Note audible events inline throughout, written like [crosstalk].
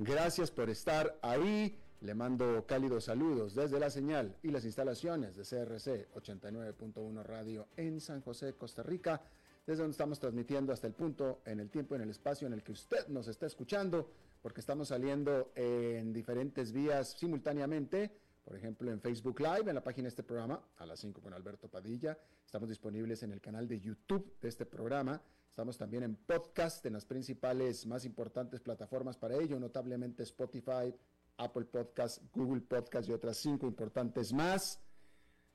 Gracias por estar ahí. Le mando cálidos saludos desde la señal y las instalaciones de CRC 89.1 Radio en San José, Costa Rica, desde donde estamos transmitiendo hasta el punto, en el tiempo, en el espacio en el que usted nos está escuchando, porque estamos saliendo en diferentes vías simultáneamente. Por ejemplo, en Facebook Live, en la página de este programa, a las 5 con Alberto Padilla. Estamos disponibles en el canal de YouTube de este programa Estamos también en podcast en las principales, más importantes plataformas para ello, notablemente Spotify, Apple Podcast, Google Podcast y otras cinco importantes más.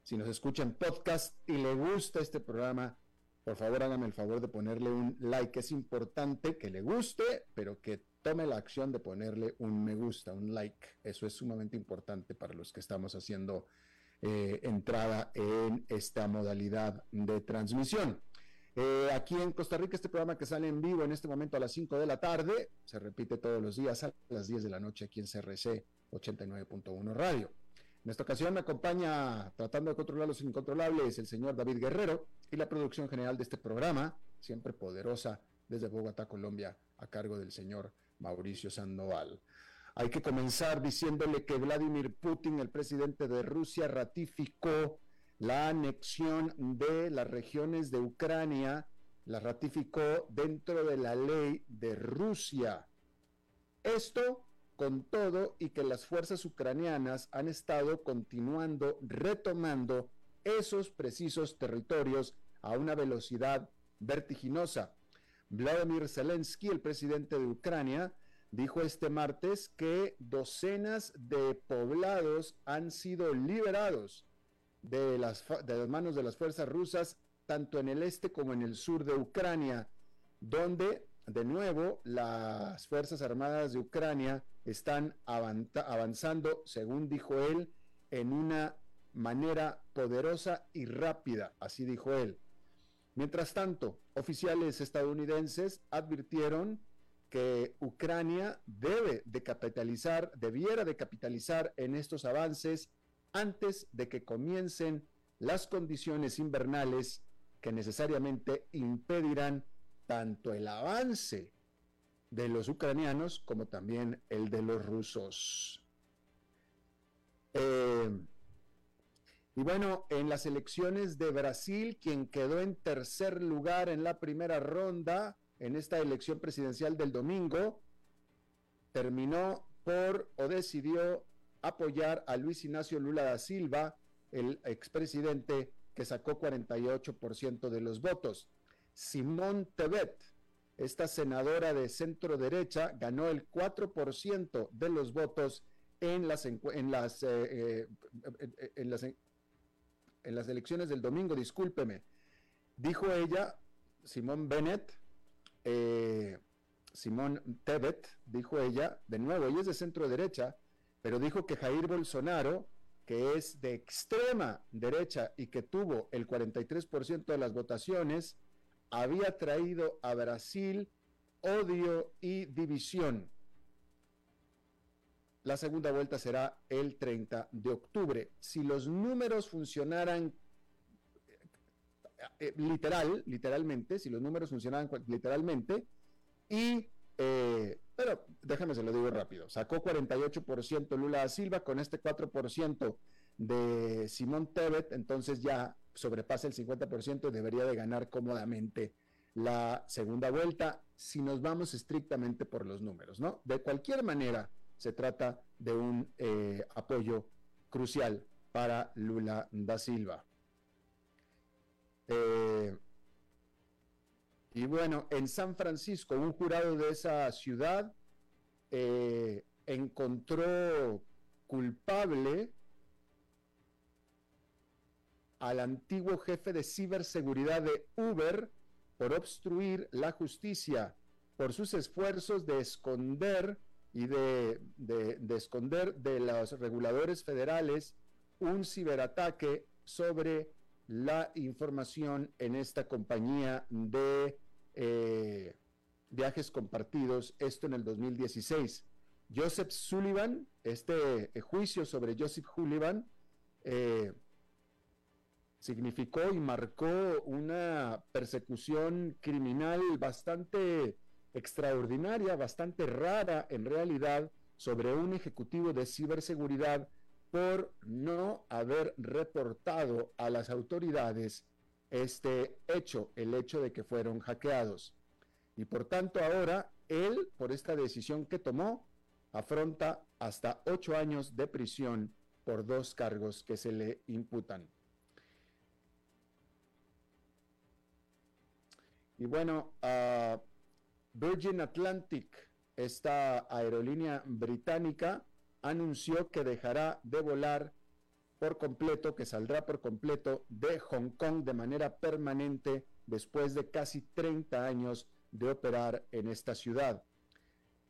Si nos escuchan podcast y le gusta este programa, por favor hágame el favor de ponerle un like. Es importante que le guste, pero que tome la acción de ponerle un me gusta, un like. Eso es sumamente importante para los que estamos haciendo eh, entrada en esta modalidad de transmisión. Eh, aquí en Costa Rica, este programa que sale en vivo en este momento a las 5 de la tarde, se repite todos los días a las 10 de la noche aquí en CRC 89.1 Radio. En esta ocasión me acompaña, tratando de controlar los incontrolables, el señor David Guerrero y la producción general de este programa, siempre poderosa, desde Bogotá, Colombia, a cargo del señor Mauricio Sandoval. Hay que comenzar diciéndole que Vladimir Putin, el presidente de Rusia, ratificó la anexión de las regiones de Ucrania, la ratificó dentro de la ley de Rusia. Esto con todo y que las fuerzas ucranianas han estado continuando retomando esos precisos territorios a una velocidad vertiginosa. Vladimir Zelensky, el presidente de Ucrania, dijo este martes que docenas de poblados han sido liberados de las, de las manos de las fuerzas rusas, tanto en el este como en el sur de Ucrania, donde de nuevo las Fuerzas Armadas de Ucrania están avanzando, según dijo él, en una manera poderosa y rápida, así dijo él. Mientras tanto, oficiales estadounidenses advirtieron que Ucrania debe de capitalizar, debiera de capitalizar en estos avances antes de que comiencen las condiciones invernales que necesariamente impedirán tanto el avance de los ucranianos como también el de los rusos. Eh, y bueno, en las elecciones de Brasil, quien quedó en tercer lugar en la primera ronda en esta elección presidencial del domingo, terminó por o decidió apoyar a Luis Ignacio Lula da Silva, el expresidente que sacó 48% de los votos. Simón Tebet, esta senadora de centro derecha, ganó el 4% de los votos en las, en eh, eh, las elecciones del domingo, discúlpeme. Dijo ella, Simón Bennett, eh, Simón Tebet, dijo ella, de nuevo, ella es de centro derecha, pero dijo que Jair Bolsonaro, que es de extrema derecha y que tuvo el 43% de las votaciones, había traído a Brasil odio y división. La segunda vuelta será el 30 de octubre. Si los números funcionaran eh, eh, literal, literalmente, si los números funcionaran literalmente, y eh, pero déjame se lo digo rápido. Sacó 48% Lula da Silva con este 4% de Simón Tebet, entonces ya sobrepasa el 50% y debería de ganar cómodamente la segunda vuelta si nos vamos estrictamente por los números, ¿no? De cualquier manera, se trata de un eh, apoyo crucial para Lula da Silva. Eh, y bueno, en San Francisco, un jurado de esa ciudad eh, encontró culpable al antiguo jefe de ciberseguridad de Uber por obstruir la justicia por sus esfuerzos de esconder y de, esconder de los reguladores federales un ciberataque sobre la información en esta compañía de eh, viajes compartidos, esto en el 2016. Joseph Sullivan, este eh, juicio sobre Joseph Sullivan, eh, significó y marcó una persecución criminal bastante extraordinaria, bastante rara en realidad, sobre un ejecutivo de ciberseguridad por no haber reportado a las autoridades este hecho, el hecho de que fueron hackeados. Y por tanto ahora él, por esta decisión que tomó, afronta hasta ocho años de prisión por dos cargos que se le imputan. Y bueno, uh, Virgin Atlantic, esta aerolínea británica, anunció que dejará de volar por completo, que saldrá por completo de Hong Kong de manera permanente después de casi 30 años de operar en esta ciudad.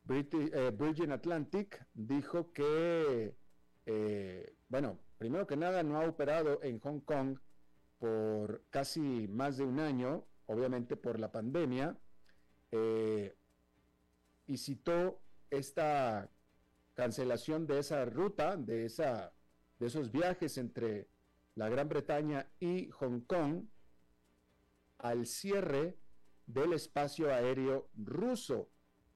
Eh, Virgin Atlantic dijo que, eh, bueno, primero que nada no ha operado en Hong Kong por casi más de un año, obviamente por la pandemia, eh, y citó esta cancelación de esa ruta, de, esa, de esos viajes entre la Gran Bretaña y Hong Kong al cierre del espacio aéreo ruso,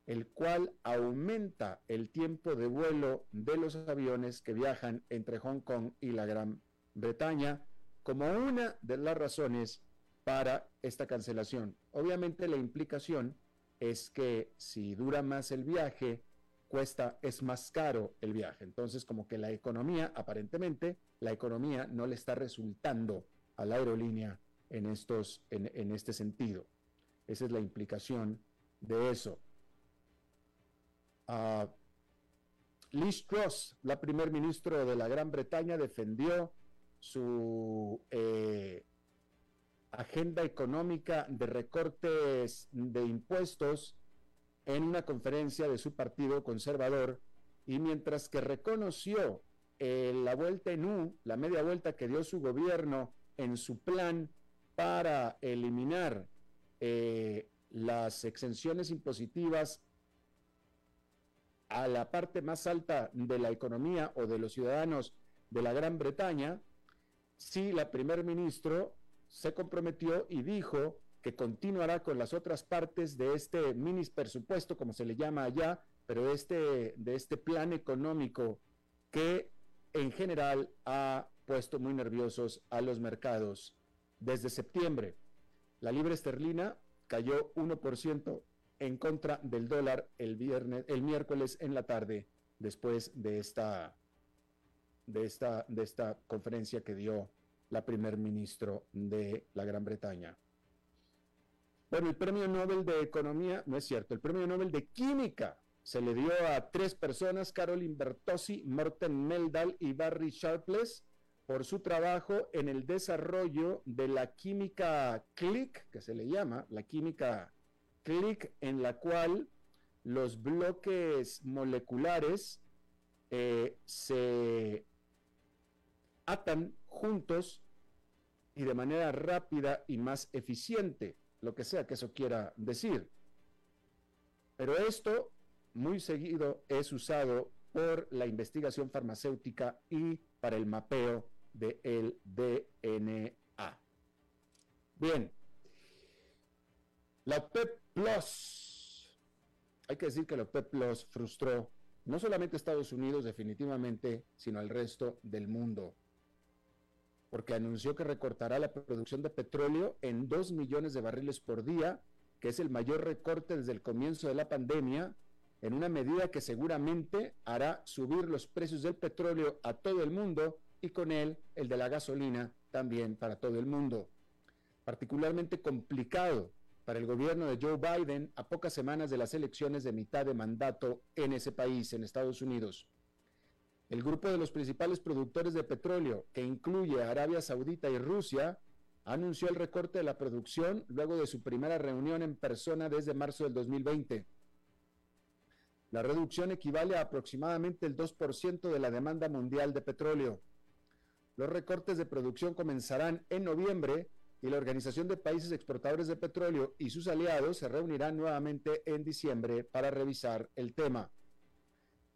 el cual aumenta el tiempo de vuelo de los aviones que viajan entre Hong Kong y la Gran Bretaña como una de las razones para esta cancelación. Obviamente la implicación es que si dura más el viaje, cuesta, es más caro el viaje. Entonces, como que la economía, aparentemente, la economía no le está resultando a la aerolínea en, estos, en, este sentido. Esa es la implicación de eso. Uh, Liz Truss, la primer ministro de la Gran Bretaña, defendió su eh, agenda económica de recortes de impuestos en una conferencia de su partido conservador y mientras que reconoció eh, la vuelta en U, la media vuelta que dio su gobierno en su plan para eliminar eh, las exenciones impositivas a la parte más alta de la economía o de los ciudadanos de la Gran Bretaña, sí la primer ministro se comprometió y dijo que continuará con las otras partes de este mini presupuesto, como se le llama allá, pero este, de este plan económico que en general ha puesto muy nerviosos a los mercados. Desde septiembre, la libra esterlina cayó 1% en contra del dólar el viernes, el miércoles en la tarde, después de esta, de esta, de esta conferencia que dio la primer ministro de la Gran Bretaña. Bueno, el premio Nobel de Economía, no es cierto, el premio Nobel de Química se le dio a tres personas, Caroline Bertossi, Morten Meldal y Barry Sharpless, por su trabajo en el desarrollo de la química click, que se le llama, la química click, en la cual los bloques moleculares eh, se atan juntos y de manera rápida y más eficiente, lo que sea que eso quiera decir. Pero esto muy seguido es usado por la investigación farmacéutica y para el mapeo del el DNA. Bien, la OPEP Plus. Hay que decir que la OPEP Plus frustró no solamente a Estados Unidos definitivamente, sino al resto del mundo porque anunció que recortará la producción de petróleo en 2 millones de barriles por día, que es el mayor recorte desde el comienzo de la pandemia, en una medida que seguramente hará subir los precios del petróleo a todo el mundo y con él el de la gasolina también para todo el mundo. particularmente complicado para el gobierno de Joe Biden a pocas semanas de las elecciones de mitad de mandato en ese país, en Estados Unidos. El grupo de los principales productores de petróleo, que incluye Arabia Saudita y Rusia, anunció el recorte de la producción luego de su primera reunión en persona desde marzo del 2020. La reducción equivale a aproximadamente el 2% de la demanda mundial de petróleo. Los recortes de producción comenzarán en noviembre y la Organización de Países Exportadores de Petróleo y sus aliados se reunirán nuevamente en diciembre para revisar el tema.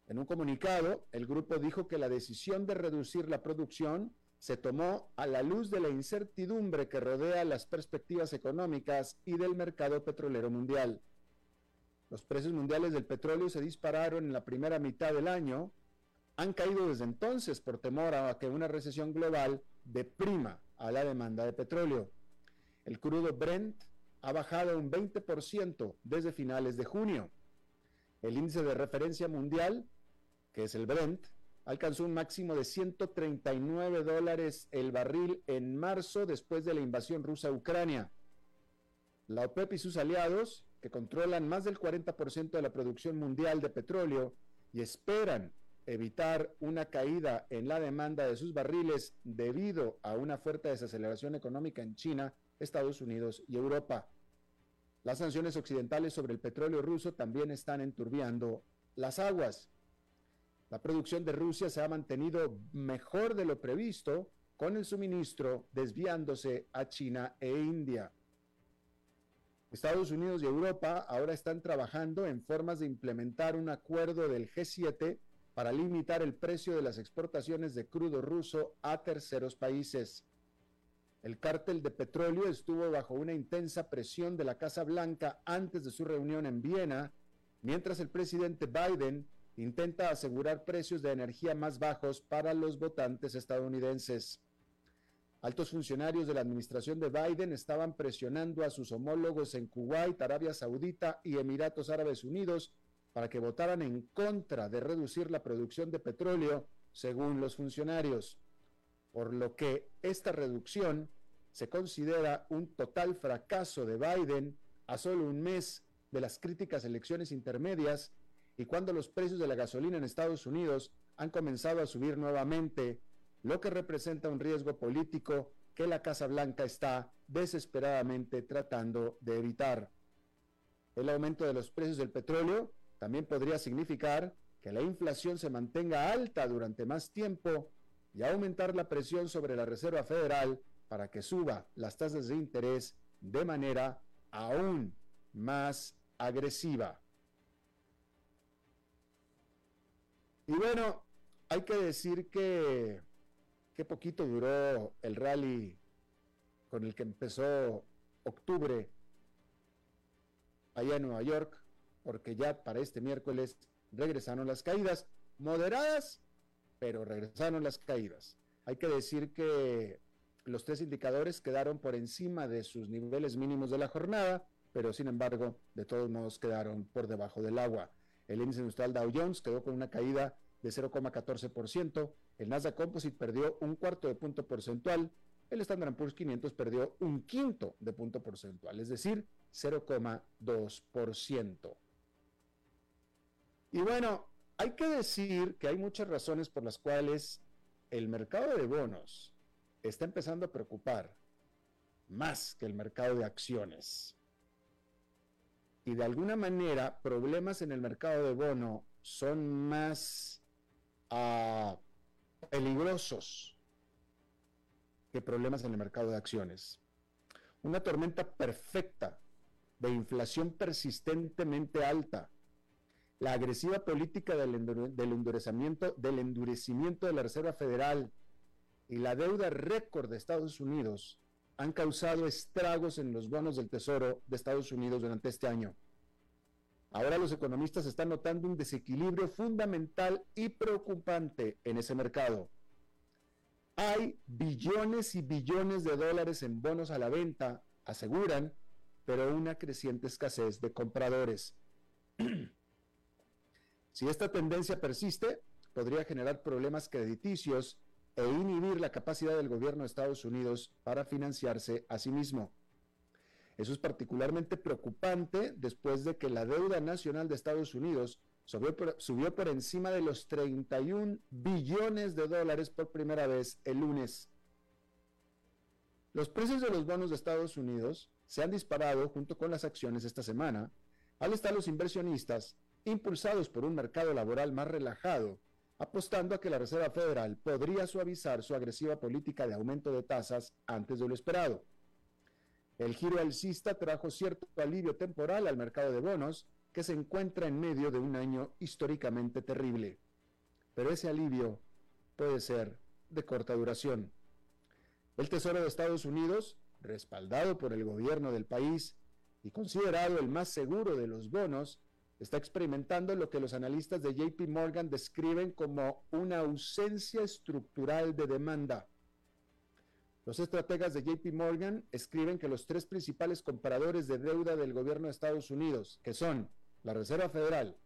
En un comunicado, el grupo dijo que la decisión de reducir la producción se tomó a la luz de la incertidumbre que rodea las perspectivas económicas y del mercado petrolero mundial. Los precios mundiales del petróleo se dispararon en la primera mitad del año, han caído desde entonces por temor a que una recesión global deprima a la demanda de petróleo. El crudo Brent ha bajado un 20% desde finales de junio. El índice de referencia mundial, que es el Brent, alcanzó un máximo de 139 dólares el barril en marzo después de la invasión rusa a Ucrania. La OPEP y sus aliados, que controlan más del 40% de la producción mundial de petróleo y esperan evitar una caída en la demanda de sus barriles debido a una fuerte desaceleración económica en China, Estados Unidos y Europa. Las sanciones occidentales sobre el petróleo ruso también están enturbiando las aguas. La producción de Rusia se ha mantenido mejor de lo previsto, con el suministro desviándose a China e India. Estados Unidos y Europa ahora están trabajando en formas de implementar un acuerdo del G7 para limitar el precio de las exportaciones de crudo ruso a terceros países. El cártel de petróleo estuvo bajo una intensa presión de la Casa Blanca antes de su reunión en Viena, mientras el presidente Biden intenta asegurar precios de energía más bajos para los votantes estadounidenses. Altos funcionarios de la administración de Biden estaban presionando a sus homólogos en Kuwait, Arabia Saudita y Emiratos Árabes Unidos para que votaran en contra de reducir la producción de petróleo, según los funcionarios, por lo que esta reducción se considera un total fracaso de Biden a solo un mes de las críticas elecciones intermedias y cuando los precios de la gasolina en Estados Unidos han comenzado a subir nuevamente, lo que representa un riesgo político que la Casa Blanca está desesperadamente tratando de evitar. El aumento de los precios del petróleo también podría significar que la inflación se mantenga alta durante más tiempo y aumentar la presión sobre la Reserva Federal para que suba las tasas de interés de manera aún más agresiva. Y bueno, hay que decir que qué poquito duró el rally con el que empezó octubre allá en Nueva York, porque ya para este miércoles regresaron las caídas, moderadas, pero regresaron las caídas. Hay que decir que los tres indicadores quedaron por encima de sus niveles mínimos de la jornada, pero sin embargo, de todos modos quedaron por debajo del agua. El índice industrial Dow Jones quedó con una caída de 0,14%, el Nasdaq Composite perdió un cuarto de punto porcentual, el Standard Poor's 500 perdió un quinto de punto porcentual, es decir, 0,2%. Y bueno, hay que decir que hay muchas razones por las cuales el mercado de bonos está empezando a preocupar más que el mercado de acciones y de alguna manera problemas en el mercado de bono son más ah, peligrosos que problemas en el mercado de acciones. Una tormenta perfecta de inflación persistentemente alta, la agresiva política del, del endurecimiento, del endurecimiento de la Reserva Federal y la deuda récord de Estados Unidos han causado estragos en los bonos del Tesoro de Estados Unidos durante este año. Ahora los economistas están notando un desequilibrio fundamental y preocupante en ese mercado. Hay billones y billones de dólares en bonos a la venta, aseguran, pero una creciente escasez de compradores. [clears throat] si esta tendencia persiste, podría generar problemas crediticios e inhibir la capacidad del gobierno de Estados Unidos para financiarse a sí mismo. Eso es particularmente preocupante después de que la deuda nacional de Estados Unidos subió por, encima de los 31 billones de dólares por primera vez el lunes. Los precios de los bonos de Estados Unidos se han disparado junto con las acciones esta semana, al estar los inversionistas impulsados por un mercado laboral más relajado, apostando a que la Reserva Federal podría suavizar su agresiva política de aumento de tasas antes de lo esperado. El giro alcista trajo cierto alivio temporal al mercado de bonos, que se encuentra en medio de un año históricamente terrible. Pero ese alivio puede ser de corta duración. El Tesoro de Estados Unidos, respaldado por el gobierno del país y considerado el más seguro de los bonos, está experimentando lo que los analistas de JP Morgan describen como una ausencia estructural de demanda. Los estrategas de JP Morgan escriben que los tres principales compradores de deuda del gobierno de Estados Unidos, que son la Reserva Federal,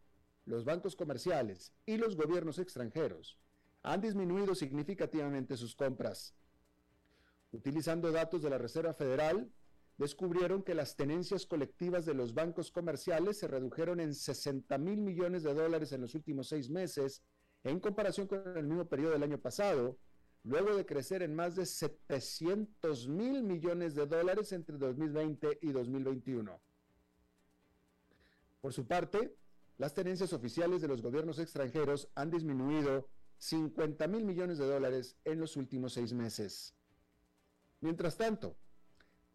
los bancos comerciales y los gobiernos extranjeros, han disminuido significativamente sus compras. Utilizando datos de la Reserva Federal, descubrieron que las tenencias colectivas de los bancos comerciales se redujeron en 60 mil millones de dólares en los últimos seis meses en comparación con el mismo periodo del año pasado, luego de crecer en más de 700 mil millones de dólares entre 2020 y 2021. Por su parte, las tenencias oficiales de los gobiernos extranjeros han disminuido 50 mil millones de dólares en los últimos seis meses. Mientras tanto,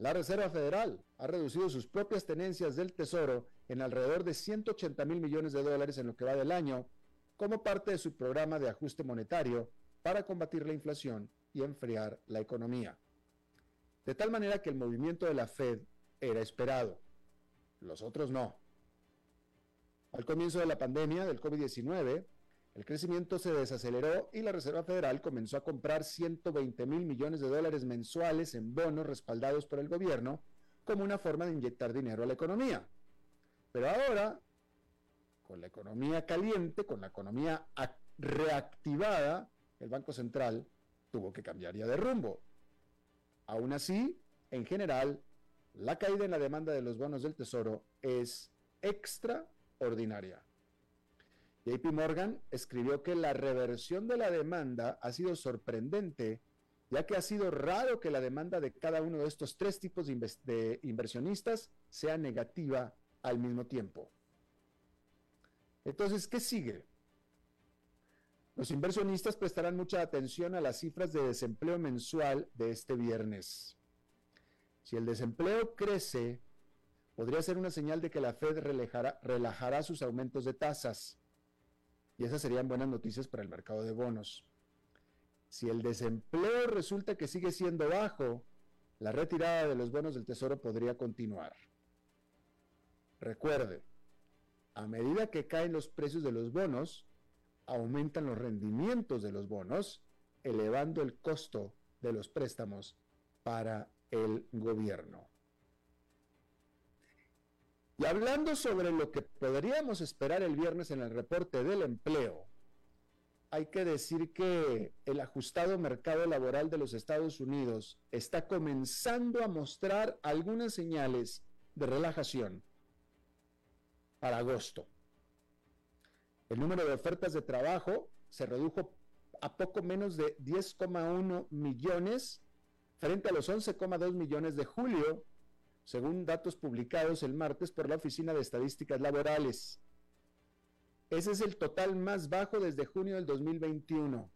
la Reserva Federal ha reducido sus propias tenencias del Tesoro en alrededor de 180 mil millones de dólares en lo que va del año, como parte de su programa de ajuste monetario para combatir la inflación y enfriar la economía. De tal manera que el movimiento de la Fed era esperado. Los otros no. Al comienzo de la pandemia del COVID-19, el crecimiento se desaceleró y la Reserva Federal comenzó a comprar 120 mil millones de dólares mensuales en bonos respaldados por el gobierno como una forma de inyectar dinero a la economía. Pero ahora, con la economía caliente, con la economía reactivada, el Banco Central tuvo que cambiar ya de rumbo. Aún así, en general, la caída en la demanda de los bonos del Tesoro es extraordinaria. JP Morgan escribió que la reversión de la demanda ha sido sorprendente, ya que ha sido raro que la demanda de cada uno de estos tres tipos de, inversionistas sea negativa al mismo tiempo. Entonces, ¿qué sigue? Los inversionistas prestarán mucha atención a las cifras de desempleo mensual de este viernes. Si el desempleo crece, podría ser una señal de que la Fed relajará sus aumentos de tasas y esas serían buenas noticias para el mercado de bonos. Si el desempleo resulta que sigue siendo bajo, la retirada de los bonos del Tesoro podría continuar. Recuerde, a medida que caen los precios de los bonos, aumentan los rendimientos de los bonos, elevando el costo de los préstamos para el gobierno. Y hablando sobre lo que podríamos esperar el viernes en el reporte del empleo, hay que decir que el ajustado mercado laboral de los Estados Unidos está comenzando a mostrar algunas señales de relajación para agosto. El número de ofertas de trabajo se redujo a poco menos de 10,1 millones frente a los 11,2 millones de julio según datos publicados el martes por la Oficina de Estadísticas Laborales. Ese es el total más bajo desde junio del 2021.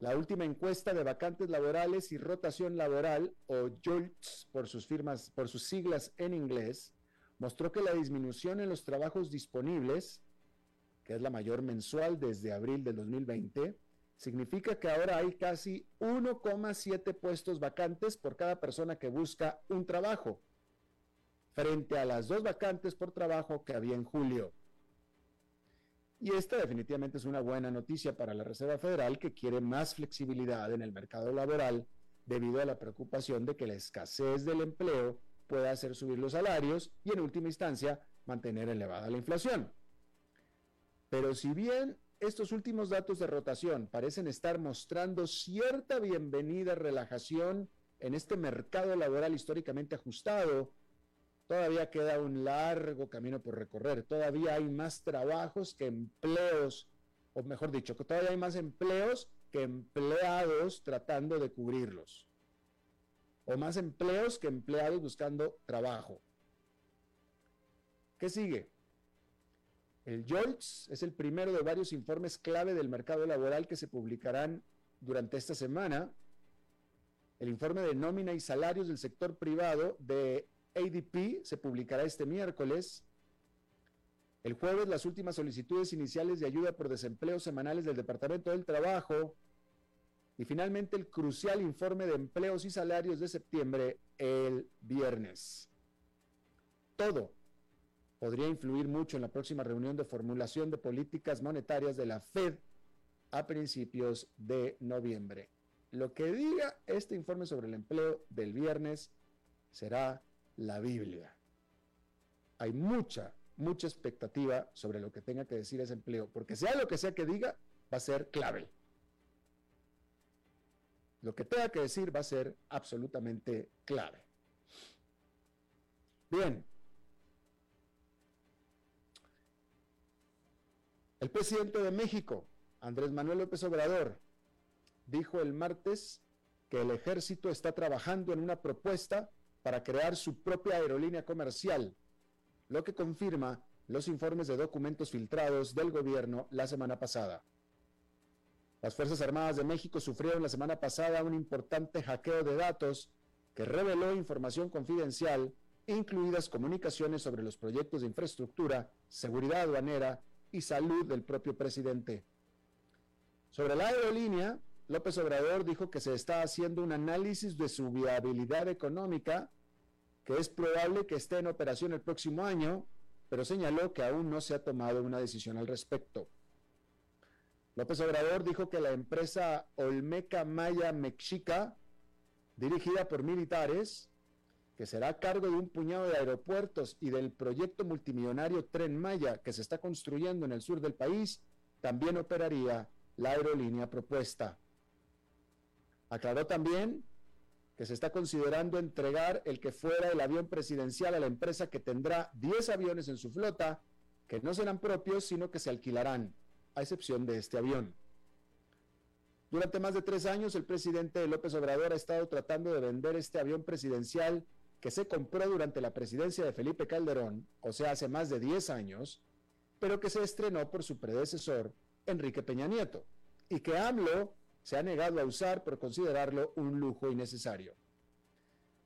La última encuesta de vacantes laborales y rotación laboral, o JOLTS por sus, firmas, por sus siglas en inglés, mostró que la disminución en los trabajos disponibles, que es la mayor mensual desde abril del 2020, significa que ahora hay casi 1,7 puestos vacantes por cada persona que busca un trabajo, frente a las dos vacantes por trabajo que había en julio. Y esta definitivamente es una buena noticia para la Reserva Federal que quiere más flexibilidad en el mercado laboral debido a la preocupación de que la escasez del empleo pueda hacer subir los salarios y en última instancia mantener elevada la inflación. Pero si bien estos últimos datos de rotación parecen estar mostrando cierta bienvenida relajación en este mercado laboral históricamente ajustado, todavía queda un largo camino por recorrer. Todavía hay más trabajos que empleos, o mejor dicho, todavía hay más empleos que empleados tratando de cubrirlos. O más empleos que empleados buscando trabajo. ¿Qué sigue? El JOLTS es el primero de varios informes clave del mercado laboral que se publicarán durante esta semana. El informe de nómina y salarios del sector privado de ADP se publicará este miércoles. El jueves las últimas solicitudes iniciales de ayuda por desempleo semanales del Departamento del Trabajo. Y finalmente el crucial informe de empleos y salarios de septiembre el viernes. Todo podría influir mucho en la próxima reunión de formulación de políticas monetarias de la Fed a principios de noviembre. Lo que diga este informe sobre el empleo del viernes será la Biblia. Hay mucha, mucha expectativa sobre lo que tenga que decir ese empleo, porque sea lo que sea que diga, va a ser clave. Lo que tenga que decir va a ser absolutamente clave. Bien. El presidente de México, Andrés Manuel López Obrador, dijo el martes que el ejército está trabajando en una propuesta para crear su propia aerolínea comercial, lo que confirma los informes de documentos filtrados del gobierno la semana pasada. Las Fuerzas Armadas de México sufrieron la semana pasada un importante hackeo de datos que reveló información confidencial, incluidas comunicaciones sobre los proyectos de infraestructura, seguridad aduanera y salud del propio presidente. Sobre la aerolínea, López Obrador dijo que se está haciendo un análisis de su viabilidad económica, que es probable que esté en operación el próximo año, pero señaló que aún no se ha tomado una decisión al respecto. López Obrador dijo que la empresa Olmeca Maya Mexica, dirigida por militares, que será a cargo de un puñado de aeropuertos y del proyecto multimillonario Tren Maya que se está construyendo en el sur del país, también operaría la aerolínea propuesta. Aclaró también que se está considerando entregar el que fuera el avión presidencial a la empresa que tendrá 10 aviones en su flota, que no serán propios, sino que se alquilarán, a excepción de este avión. Durante más de tres años, el presidente López Obrador ha estado tratando de vender este avión presidencial que se compró durante la presidencia de Felipe Calderón, o sea, hace más de 10 años, pero que se estrenó por su predecesor, Enrique Peña Nieto, y que AMLO se ha negado a usar por considerarlo un lujo innecesario.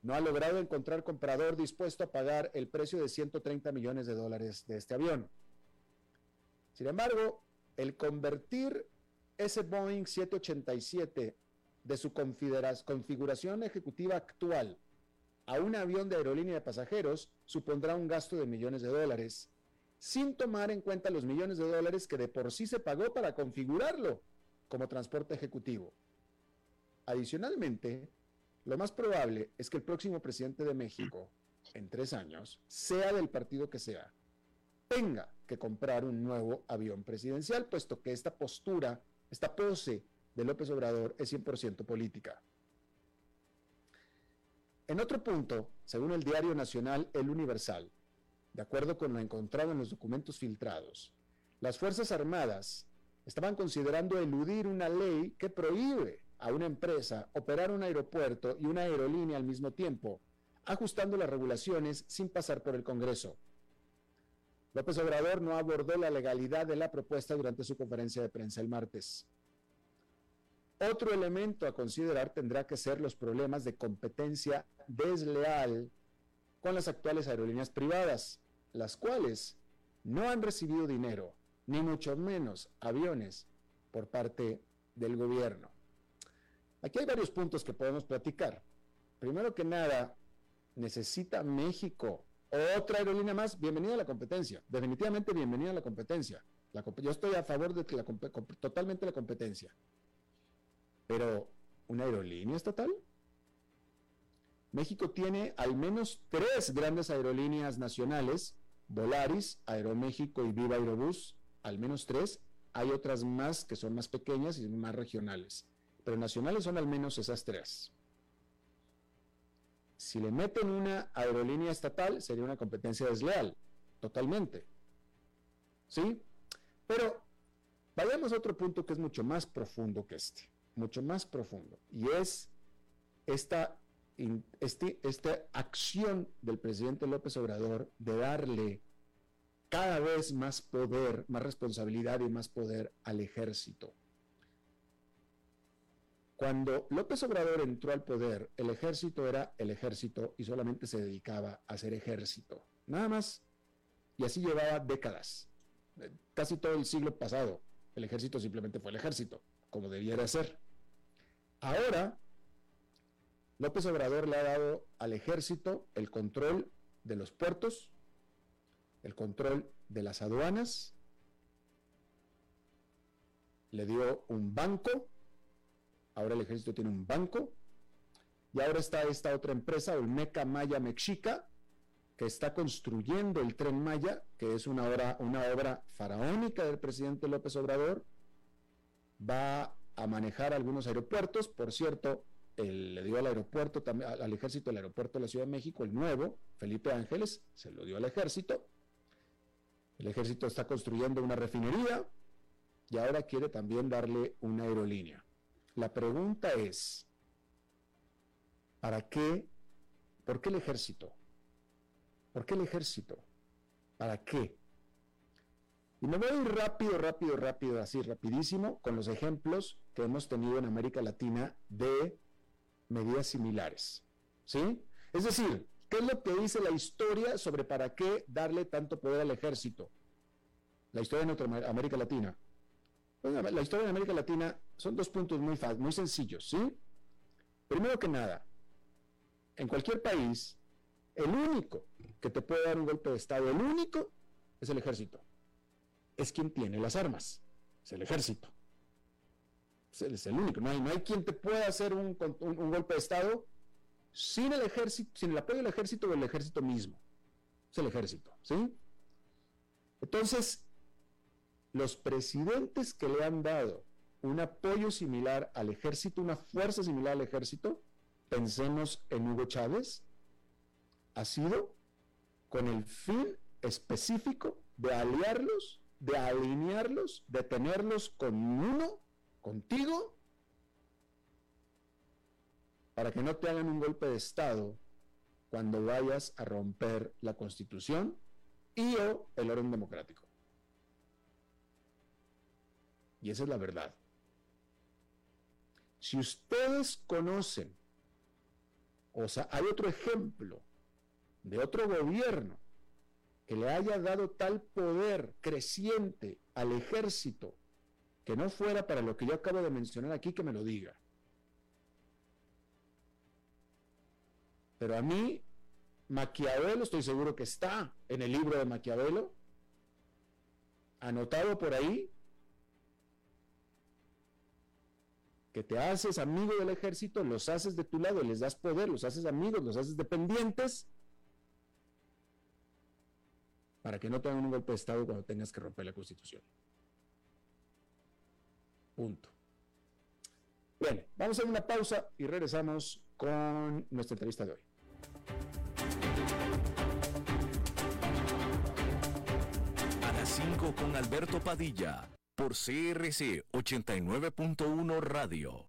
No ha logrado encontrar comprador dispuesto a pagar el precio de 130 millones de dólares de este avión. Sin embargo, el convertir ese Boeing 787 de su configuración ejecutiva actual a un avión de aerolínea de pasajeros supondrá un gasto de millones de dólares, sin tomar en cuenta los millones de dólares que de por sí se pagó para configurarlo como transporte ejecutivo. Adicionalmente, lo más probable es que el próximo presidente de México, en tres años, sea del partido que sea, tenga que comprar un nuevo avión presidencial, puesto que esta postura, esta pose de López Obrador es 100% política. En otro punto, según el diario nacional El Universal, de acuerdo con lo encontrado en los documentos filtrados, las Fuerzas Armadas estaban considerando eludir una ley que prohíbe a una empresa operar un aeropuerto y una aerolínea al mismo tiempo, ajustando las regulaciones sin pasar por el Congreso. López Obrador no abordó la legalidad de la propuesta durante su conferencia de prensa el martes. Otro elemento a considerar tendrá que ser los problemas de competencia desleal con las actuales aerolíneas privadas, las cuales no han recibido dinero ni mucho menos aviones por parte del gobierno. Aquí hay varios puntos que podemos platicar. Primero que nada, necesita México otra aerolínea más. Bienvenida a la competencia. Definitivamente bienvenida a la competencia. yo estoy a favor de que la, totalmente la competencia. Pero, ¿una aerolínea estatal? México tiene al menos tres grandes aerolíneas nacionales, Volaris, Aeroméxico y Viva Aerobús, al menos tres. Hay otras más que son más pequeñas y más regionales, pero nacionales son al menos esas tres. Si le meten una aerolínea estatal, sería una competencia desleal, totalmente. ¿Sí? Pero vayamos a otro punto que es mucho más profundo que este, mucho más profundo, y es esta, este, esta acción del presidente López Obrador de darle cada vez más poder, más responsabilidad y más poder al ejército. Cuando López Obrador entró al poder, el ejército era el ejército y solamente se dedicaba a ser ejército. Nada más. Y así llevaba décadas. Eh, casi todo el siglo pasado. El ejército simplemente fue el ejército, como debiera ser. Ahora, López Obrador le ha dado al ejército el control de los puertos, el control de las aduanas, le dio un banco ahora el ejército tiene un banco, y ahora está esta otra empresa, Olmeca Maya Mexica, que está construyendo el tren Maya, que es una obra, una obra faraónica del presidente López Obrador, va a manejar algunos aeropuertos, por cierto, le dio al aeropuerto, al ejército el aeropuerto de la Ciudad de México, el nuevo, Felipe Ángeles, se lo dio al ejército. El ejército está construyendo una refinería y ahora quiere también darle una aerolínea. La pregunta es, ¿para qué? ¿Por qué el ejército? ¿Por qué el ejército? ¿Para qué? Y me voy ir rápido, rápido, rápido, así rapidísimo, con los ejemplos que hemos tenido en América Latina de medidas similares. ¿Sí? Es decir, ¿qué es lo que dice la historia sobre para qué darle tanto poder al ejército? La historia de América Latina. la historia de América Latina son dos puntos muy, muy sencillos, ¿sí? Primero que nada, en cualquier país, el único que te puede dar un golpe de Estado, el único, es el ejército. Es quien tiene las armas, es el ejército. Es el, único, no hay, no hay quien te pueda hacer un, un golpe de Estado sin el ejército, sin el apoyo del ejército o el ejército mismo. Es el ejército, ¿sí? Entonces, los presidentes que le han dado un apoyo similar al ejército, una fuerza similar al ejército, pensemos en Hugo Chávez, ha sido con el fin específico de aliarlos, de alinearlos, de tenerlos con uno, contigo, para que no te hagan un golpe de Estado cuando vayas a romper la Constitución y o el orden democrático. Y esa es la verdad. Si ustedes conocen, o sea, hay otro ejemplo de otro gobierno que le haya dado tal poder creciente al ejército que no fuera para lo que yo acabo de mencionar aquí, que me lo diga. Pero a mí, Maquiavelo, estoy seguro que está en el libro de Maquiavelo, anotado por ahí, que te haces amigo del ejército, los haces de tu lado, les das poder, los haces amigos, los haces dependientes, para que no tengan un golpe de Estado cuando tengas que romper la Constitución. Punto. Bien, vamos a hacer una pausa y regresamos con nuestra entrevista de hoy. A las 5 con Alberto Padilla por CRC 89.1 Radio.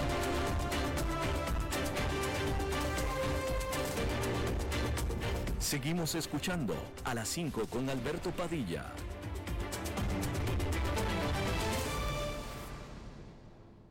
Seguimos escuchando a las 5 con Alberto Padilla.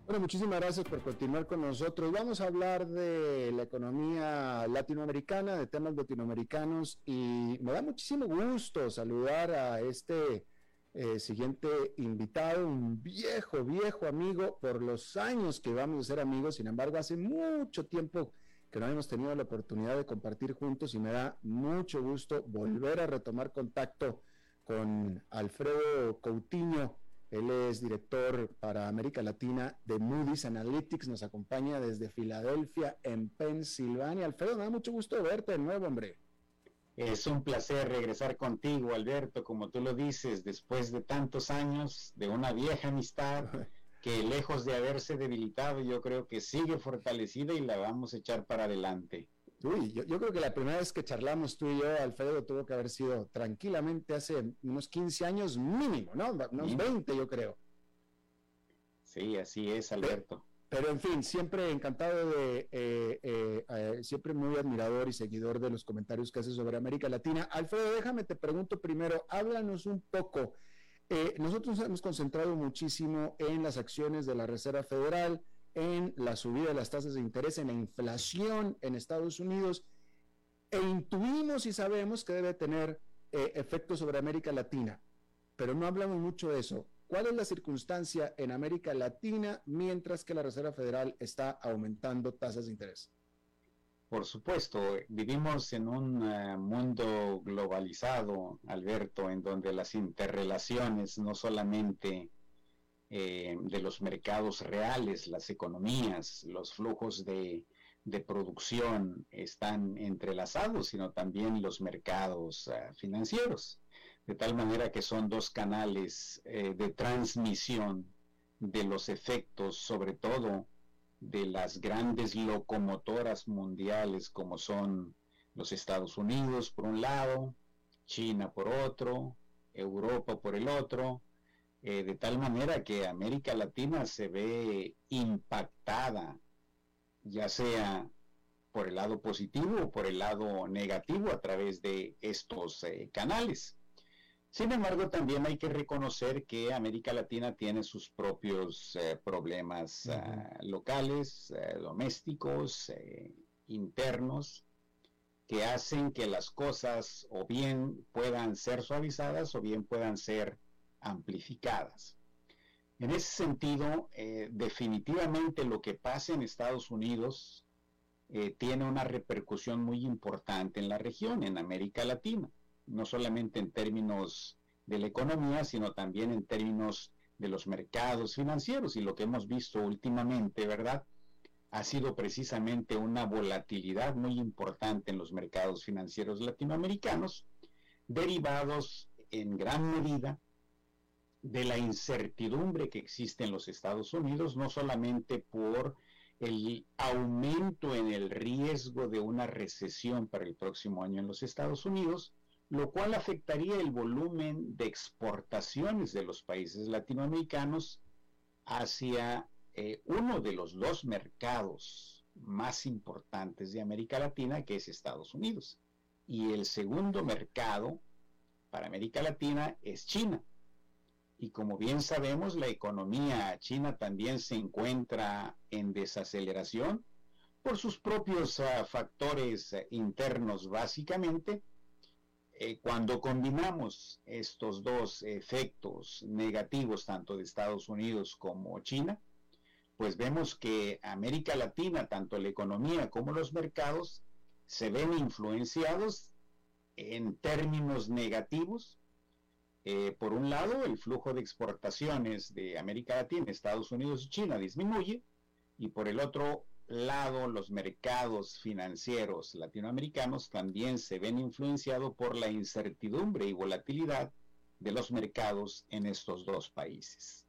Bueno, muchísimas gracias por continuar con nosotros. Vamos a hablar de la economía latinoamericana, de temas latinoamericanos y me da muchísimo gusto saludar a este eh, siguiente invitado, un viejo, viejo amigo por los años que vamos a ser amigos. Sin embargo, hace mucho tiempo que no hemos tenido la oportunidad de compartir juntos y me da mucho gusto volver a retomar contacto con Alfredo Coutinho él es director para América Latina de Moody's Analytics. Nos acompaña desde Filadelfia, en Pensilvania. Alfredo, me da mucho gusto verte de nuevo, hombre. Es un placer regresar contigo, Alberto, como tú lo dices, después de tantos años de una vieja amistad [laughs] que lejos de haberse debilitado, yo creo que sigue fortalecida y la vamos a echar para adelante. Uy, yo, creo que la primera vez que charlamos tú y yo, Alfredo, tuvo que haber sido tranquilamente hace unos 15 años mínimo, ¿no? Unos 20, yo creo. Sí, así es, Alberto. Pero, en fin, siempre encantado de, eh, eh, eh, siempre muy admirador y seguidor de los comentarios que haces sobre América Latina. Alfredo, déjame, te pregunto primero, háblanos un poco. Nosotros nos hemos concentrado muchísimo en las acciones de la Reserva Federal, en la subida de las tasas de interés, en la inflación en Estados Unidos, e intuimos y sabemos que debe tener eh, efectos sobre América Latina, pero no hablamos mucho de eso. ¿Cuál es la circunstancia en América Latina mientras que la Reserva Federal está aumentando tasas de interés? Por supuesto, vivimos en un eh, mundo globalizado, Alberto, en donde las interrelaciones no solamente eh, de los mercados reales, las economías, los flujos de, producción están entrelazados, sino también los mercados ah, financieros, de tal manera que son dos canales eh, de transmisión de los efectos, sobre todo de las grandes locomotoras mundiales como son los Estados Unidos por un lado, China por otro, Europa por el otro, eh, de tal manera que América Latina se ve impactada, ya sea por el lado positivo o por el lado negativo a través de estos eh, canales. Sin embargo, también hay que reconocer que América Latina tiene sus propios eh, problemas ah, locales, domésticos, internos, que hacen que las cosas o bien puedan ser suavizadas o bien puedan ser amplificadas. En ese sentido, eh, definitivamente lo que pasa en Estados Unidos eh, tiene una repercusión muy importante en la región, en América Latina, no solamente en términos de la economía, sino también en términos de los mercados financieros. Y lo que hemos visto últimamente, ¿verdad? Ha sido precisamente una volatilidad muy importante en los mercados financieros latinoamericanos, derivados en gran medida de la incertidumbre que existe en los Estados Unidos, no solamente por el aumento en el riesgo de una recesión para el próximo año en los Estados Unidos, lo cual afectaría el volumen de exportaciones de los países latinoamericanos hacia eh, uno de los dos mercados más importantes de América Latina, que es Estados Unidos. Y el segundo mercado para América Latina es China. Y como bien sabemos, la economía china también se encuentra en desaceleración por sus propios ah, factores eh, internos básicamente. Eh, cuando combinamos estos dos efectos negativos, tanto de Estados Unidos como China, pues vemos que América Latina, tanto la economía como los mercados, se ven influenciados en términos negativos. Eh, por un lado, el flujo de exportaciones de América Latina, Estados Unidos y China disminuye, y por el otro lado, los mercados financieros latinoamericanos también se ven influenciados por la incertidumbre y volatilidad de los mercados en estos dos países.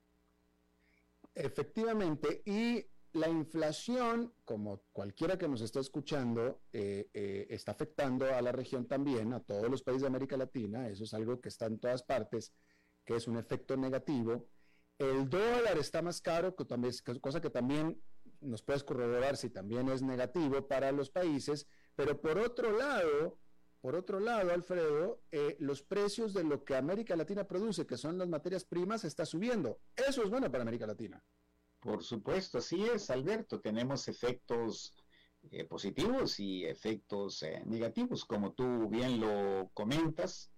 Efectivamente, y la inflación, como cualquiera que nos esté escuchando, eh, eh, está afectando a la región también, a todos los países de América Latina, eso es algo que está en todas partes, que es un efecto negativo. El dólar está más caro, cosa que también nos puedes corroborar si también es negativo para los países, pero por otro lado, por otro lado, Alfredo, eh, los precios de lo que América Latina produce, que son las materias primas, está subiendo. Eso es bueno para América Latina. Por supuesto, así es, Alberto. Tenemos efectos eh, positivos y efectos eh, negativos, como tú bien lo comentas.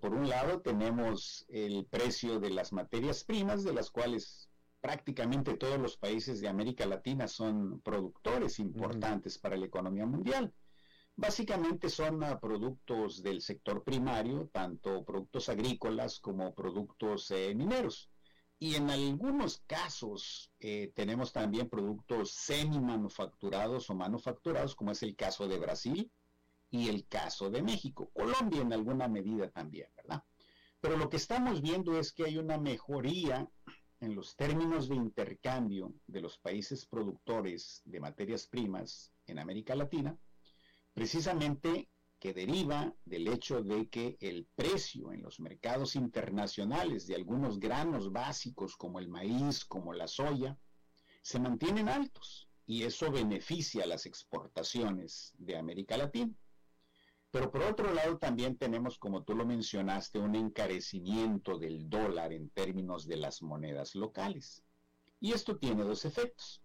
Por un lado, tenemos el precio de las materias primas, de las cuales prácticamente todos los países de América Latina son productores importantes para la economía mundial. Básicamente son productos del sector primario, tanto productos agrícolas como productos mineros. Y en algunos casos eh, tenemos también productos semi-manufacturados o manufacturados, como es el caso de Brasil y el caso de México. Colombia en alguna medida también, ¿verdad? Pero lo que estamos viendo es que hay una mejoría en los términos de intercambio de los países productores de materias primas en América Latina, precisamente que deriva del hecho de que el precio en los mercados internacionales de algunos granos básicos como el maíz, como la soya, se mantienen altos y eso beneficia las exportaciones de América Latina. Pero por otro lado también tenemos, como tú lo mencionaste, un encarecimiento del dólar en términos de las monedas locales. Y esto tiene dos efectos.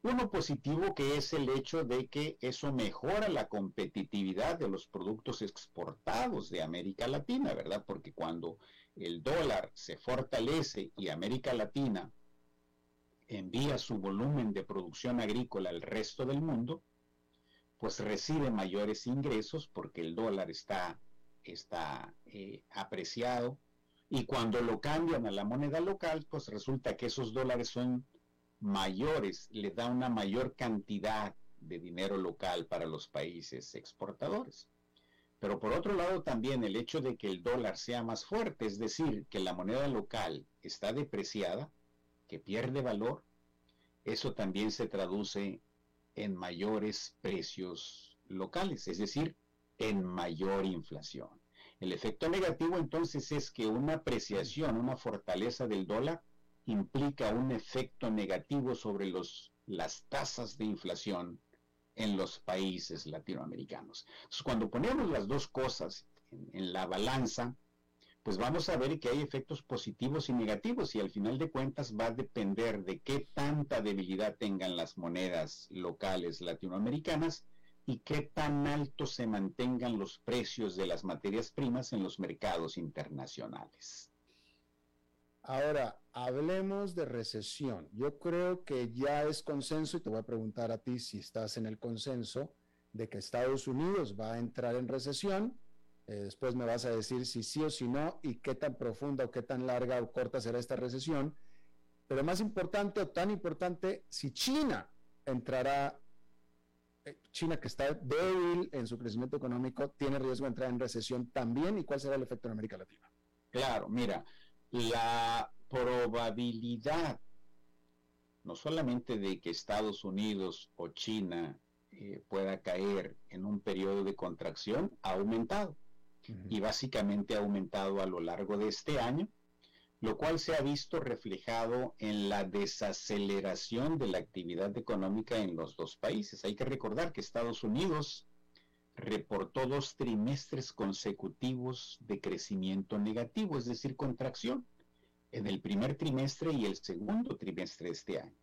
Uno positivo que es el hecho de que eso mejora la competitividad de los productos exportados de América Latina, ¿verdad? Porque cuando el dólar se fortalece y América Latina envía su volumen de producción agrícola al resto del mundo, pues recibe mayores ingresos porque el dólar está, está eh, apreciado y cuando lo cambian a la moneda local, pues resulta que esos dólares son mayores, le da una mayor cantidad de dinero local para los países exportadores. Pero por otro lado también el hecho de que el dólar sea más fuerte, es decir, que la moneda local está depreciada, que pierde valor, eso también se traduce en mayores precios locales, es decir, en mayor inflación. El efecto negativo entonces es que una apreciación, una fortaleza del dólar implica un efecto negativo sobre los, las tasas de inflación en los países latinoamericanos. Entonces, cuando ponemos las dos cosas en, en, la balanza, pues vamos a ver que hay efectos positivos y negativos y al final de cuentas va a depender de qué tanta debilidad tengan las monedas locales latinoamericanas y qué tan altos se mantengan los precios de las materias primas en los mercados internacionales. Ahora, hablemos de recesión. Yo creo que ya es consenso, y te voy a preguntar a ti si estás en el consenso, de que Estados Unidos va a entrar en recesión. Eh, después me vas a decir si sí o si no, y qué tan profunda o qué tan larga o corta será esta recesión. Pero más importante o tan importante, si China entrará, eh, China que está débil en su crecimiento económico, tiene riesgo de entrar en recesión también, y cuál será el efecto en América Latina. Claro, mira, la probabilidad no solamente de que Estados Unidos o China eh, pueda caer en un periodo de contracción ha aumentado y básicamente ha aumentado a lo largo de este año, lo cual se ha visto reflejado en la desaceleración de la actividad económica en los dos países. Hay que recordar que Estados Unidos reportó dos trimestres consecutivos de crecimiento negativo, es decir, contracción, en el primer trimestre y el segundo trimestre de este año.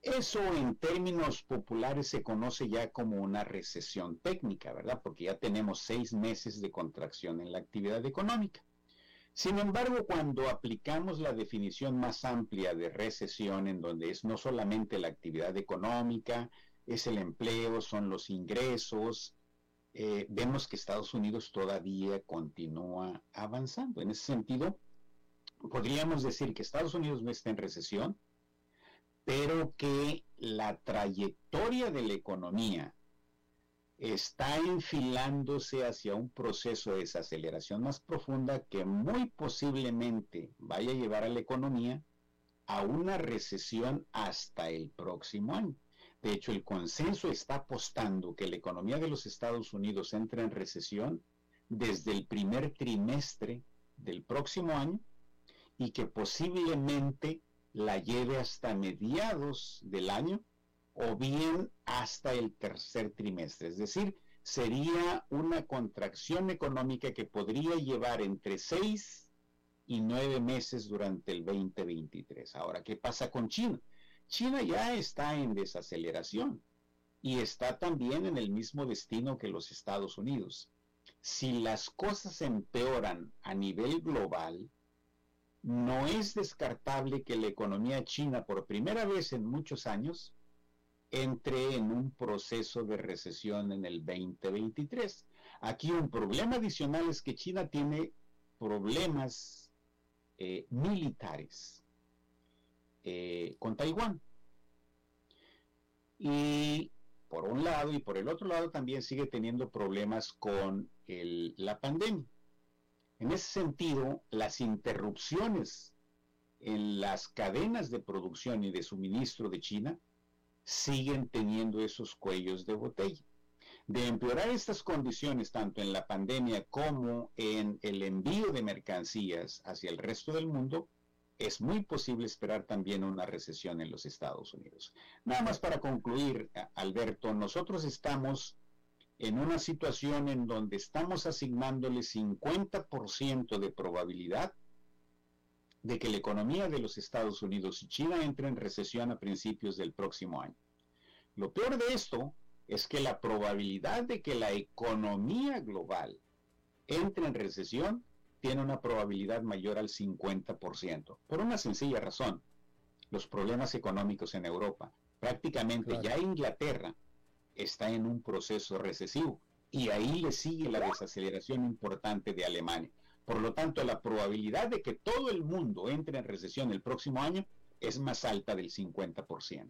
Eso en términos populares se conoce ya como una recesión técnica, ¿verdad? Porque ya tenemos seis meses de contracción en la actividad económica. Sin embargo, cuando aplicamos la definición más amplia de recesión, en donde es no solamente la actividad económica, es el empleo, son los ingresos, eh, vemos que Estados Unidos todavía continúa avanzando. En ese sentido, podríamos decir que Estados Unidos no está en recesión, pero que la trayectoria de la economía está enfilándose hacia un proceso de desaceleración más profunda que muy posiblemente vaya a llevar a la economía a una recesión hasta el próximo año. De hecho, el consenso está apostando que la economía de los Estados Unidos entra en recesión desde el primer trimestre del próximo año y que posiblemente la lleve hasta mediados del año o bien hasta el tercer trimestre. Es decir, sería una contracción económica que podría llevar entre seis y nueve meses durante el 2023. Ahora, ¿qué pasa con China? China ya está en desaceleración y está también en el mismo destino que los Estados Unidos. Si las cosas empeoran a nivel global, no es descartable que la economía china por primera vez en muchos años entre en un proceso de recesión en el 2023. Aquí un problema adicional es que China tiene problemas eh, militares eh, con Taiwán. Y por un lado y por el otro lado también sigue teniendo problemas con la pandemia. En ese sentido, las interrupciones en las cadenas de producción y de suministro de China siguen teniendo esos cuellos de botella. De empeorar estas condiciones tanto en la pandemia como en el envío de mercancías hacia el resto del mundo, es muy posible esperar también una recesión en los Estados Unidos. Nada más para concluir, Alberto, nosotros estamos en una situación en donde estamos asignándole 50% de probabilidad de que la economía de los Estados Unidos y China entre en recesión a principios del próximo año. Lo peor de esto es que la probabilidad de que la economía global entre en recesión tiene una probabilidad mayor al 50%, por una sencilla razón, los problemas económicos en Europa. Prácticamente ya Inglaterra está en un proceso recesivo y ahí le sigue la desaceleración importante de Alemania. Por lo tanto, la probabilidad de que todo el mundo entre en recesión el próximo año es más alta del 50%.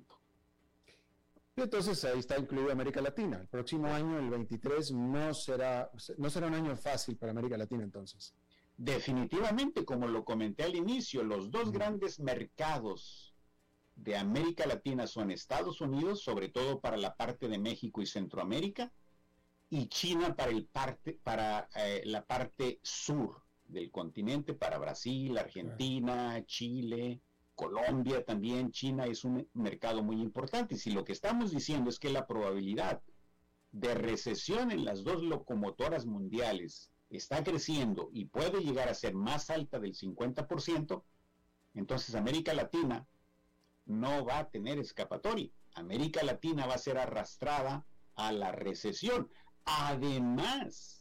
Y entonces ahí está incluido América Latina. El próximo año, el 23, no será, no será un año fácil para América Latina entonces. Definitivamente, como lo comenté al inicio, los dos grandes mercados de América Latina son Estados Unidos, sobre todo para la parte de México y Centroamérica, y China para, el parte, para eh, la parte sur del continente, para Brasil, Argentina, Chile, Colombia también. China es un mercado muy importante. Y si lo que estamos diciendo es que la probabilidad de recesión en las dos locomotoras mundiales está creciendo y puede llegar a ser más alta del 50%, entonces América Latina no va a tener escapatoria. América Latina va a ser arrastrada a la recesión. Además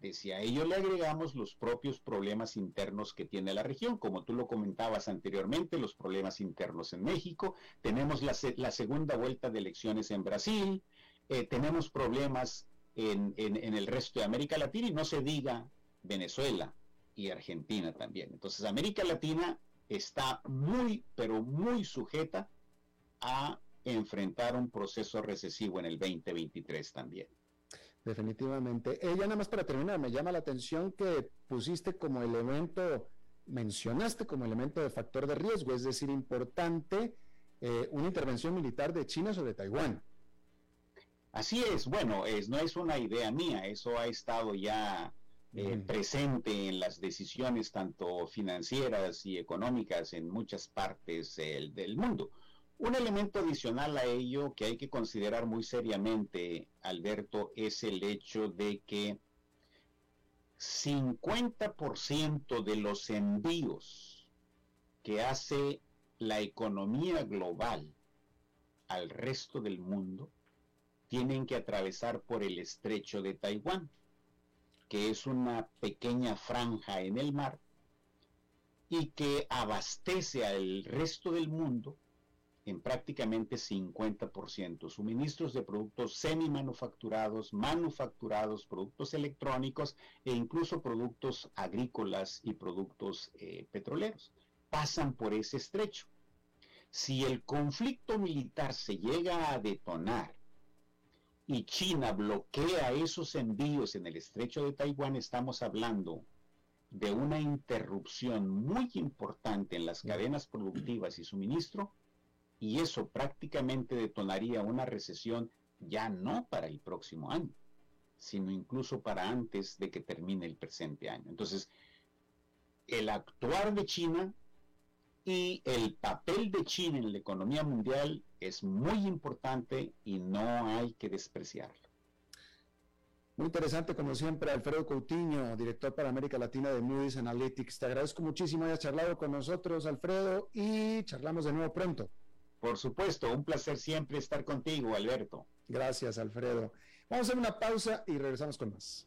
de si a ello le agregamos los propios problemas internos que tiene la región, como tú lo comentabas anteriormente, los problemas internos en México, tenemos la, segunda vuelta de elecciones en Brasil, eh, tenemos problemas en, el resto de América Latina y no se diga Venezuela y Argentina también. Entonces América Latina está muy, pero muy sujeta a enfrentar un proceso recesivo en el 2023 también. Definitivamente. Ella nada más para terminar, me llama la atención que pusiste como elemento, mencionaste como elemento de factor de riesgo, es decir, importante eh, una intervención militar de China sobre Taiwán. Así es, bueno, es, no es una idea mía, eso ha estado ya eh, presente en las decisiones tanto financieras y económicas en muchas partes del mundo. Un elemento adicional a ello que hay que considerar muy seriamente, Alberto, es el hecho de que 50% de los envíos que hace la economía global al resto del mundo tienen que atravesar por el estrecho de Taiwán, que es una pequeña franja en el mar y que abastece al resto del mundo en prácticamente 50%. Suministros de productos semi-manufacturados, manufacturados, productos electrónicos e incluso productos agrícolas y productos eh, petroleros. Pasan por ese estrecho. Si el conflicto militar se llega a detonar y China bloquea esos envíos en el estrecho de Taiwán, estamos hablando de una interrupción muy importante en las cadenas productivas y suministro, y eso prácticamente detonaría una recesión ya no para el próximo año, sino incluso para antes de que termine el presente año. Entonces, el actuar de China y el papel de China en la economía mundial es muy importante y no hay que despreciarlo. Muy interesante, como siempre, Alfredo Coutinho, director para América Latina de Moody's Analytics. Te agradezco muchísimo hayas charlado con nosotros, Alfredo, y charlamos de nuevo pronto. Por supuesto, un placer siempre estar contigo, Alberto. Gracias, Alfredo. Vamos a hacer una pausa y regresamos con más.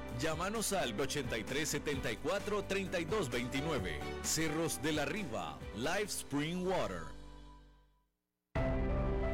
Llámanos al 8374-3229. Cerros de la Riva, Live Spring Water.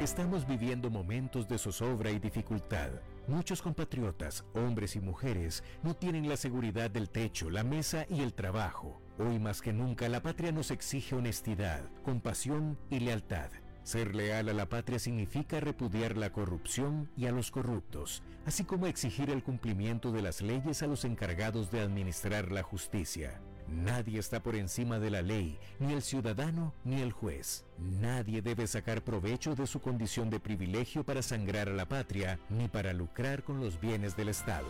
Estamos viviendo momentos de zozobra y dificultad. Muchos compatriotas, hombres y mujeres, no tienen la seguridad del techo, la mesa y el trabajo. Hoy más que nunca la patria nos exige honestidad, compasión y lealtad. Ser leal a la patria significa repudiar la corrupción y a los corruptos, así como exigir el cumplimiento de las leyes a los encargados de administrar la justicia. Nadie está por encima de la ley, ni el ciudadano ni el juez. Nadie debe sacar provecho de su condición de privilegio para sangrar a la patria, ni para lucrar con los bienes del Estado.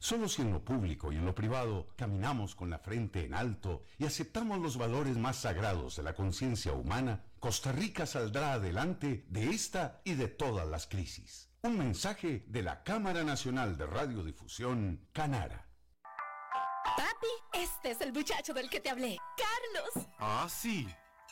Solo si en lo público y en lo privado caminamos con la frente en alto y aceptamos los valores más sagrados de la conciencia humana, Costa Rica saldrá adelante de esta y de todas las crisis. Un mensaje de la Cámara Nacional de Radiodifusión, Canara. Papi, este es el muchacho del que te hablé, Carlos. Ah, sí.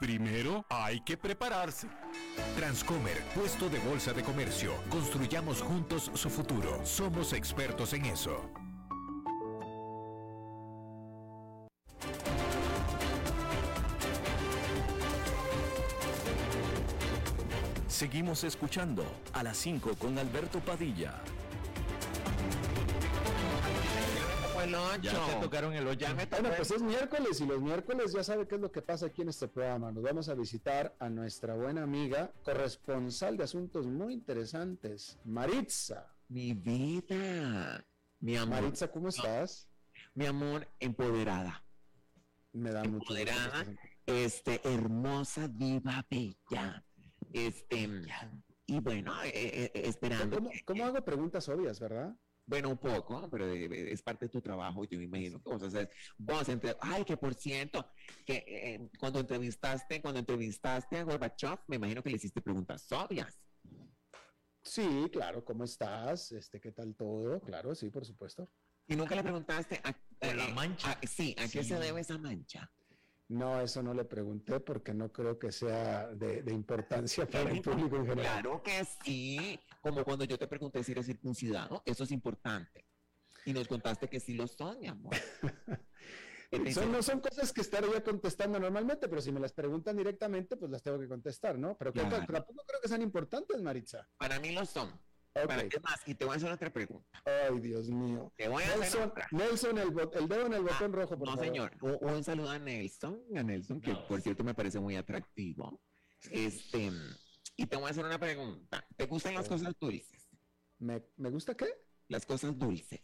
primero hay que prepararse. Transcomer, puesto de bolsa de comercio. Construyamos juntos su futuro. Somos expertos en eso. Seguimos escuchando a las 5 con Alberto Padilla. Ya te tocaron el hoyo. Bueno, pues es miércoles y los miércoles ya sabe qué es lo que pasa aquí en este programa. Nos vamos a visitar a nuestra buena amiga, corresponsal de asuntos muy interesantes, Maritza. Mi vida, mi amor. Maritza, ¿cómo estás? Mi amor, empoderada. Me da mucho. Empoderada, este, hermosa, diva, bella. Este, y bueno, eh, eh, esperando. ¿Cómo, cómo hago preguntas obvias, verdad? Bueno, un poco, pero es parte de tu trabajo. Yo me imagino que vos haces, vos entre, ay, que por cierto, que eh, cuando entrevistaste, cuando entrevistaste a Gorbachev, me imagino que le hiciste preguntas obvias. Sí, claro, ¿cómo estás? Este, ¿qué tal todo? Claro, sí, por supuesto. Y nunca le preguntaste a, la eh, mancha. a- sí, ¿a qué Sí. se debe esa mancha? No, eso no le pregunté porque no creo que sea de, de importancia para el público en general. Claro que sí, como cuando yo te pregunté si eres circuncidado, eso es importante. Y nos contaste que sí lo son, mi amor. [laughs] ¿Qué te Son, no son cosas que estaría contestando normalmente, pero si me las preguntan directamente, pues las tengo que contestar, ¿no? Pero que- tampoco creo que sean importantes, Maritza. Para mí lo son. Ok. Para, es más, y te voy a hacer otra pregunta. Ay, Dios mío. Te voy a hacer Nelson, otra. Nelson el, el dedo en el botón rojo, por No, favor. señor. Un, un saludo a Nelson, a Nelson, que por cierto me parece muy atractivo. Este, y te voy a hacer una pregunta. ¿Te gustan las cosas dulces? ¿Me, ¿Me gusta qué? Las cosas dulces.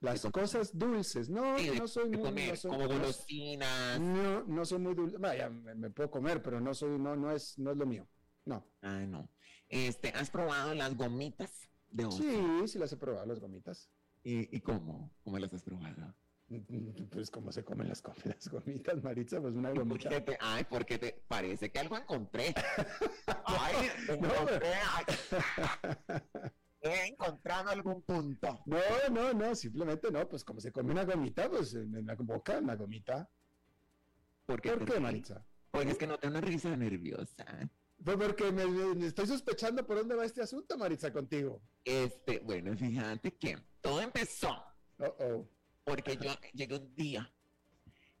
Las cosas dulces. No, Sí, no soy muy... comer, no soy- como golosinas. No, no soy muy dulce. Vaya, me, me puedo comer, pero no soy, no, no es, no es lo mío. No. Ay, no. Este, ¿has probado las gomitas? De oso. Sí, sí las he probado, las gomitas. ¿Y, y cómo? ¿Cómo las has probado? Pues como se comen las, gomitas, Maritza, pues una gomita. ¿Por te, ay, porque te parece que algo encontré. [laughs] Ay, encontré, ay. [laughs] He encontrado algún punto. No, no, no, simplemente no, pues como se come una gomita, pues en, en la boca, una gomita. ¿Por qué, ¿Por qué? Maritza? Porque es que no te una risa nerviosa. Pues porque me, me- estoy sospechando por dónde va este asunto, Maritza, contigo. Este, bueno, fíjate que todo empezó Oh, oh. porque yo llegué un día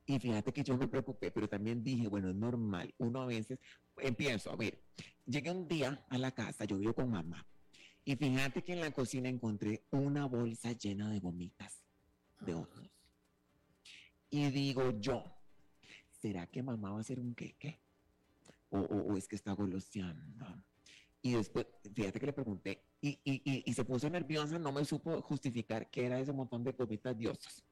y fíjate que yo me preocupé, pero también dije, bueno, es normal. Uno a veces empiezo, a ver, llegué un día a la casa, yo vivo con mamá, y fíjate que en la cocina encontré una bolsa llena de gomitas de osos. Y digo yo, ¿será que mamá va a hacer un queque? O, o- o es que está goloseando. Y después, fíjate que le pregunté, y, y, y, y se puso nerviosa, no me supo justificar qué era ese montón de gomitas de osos.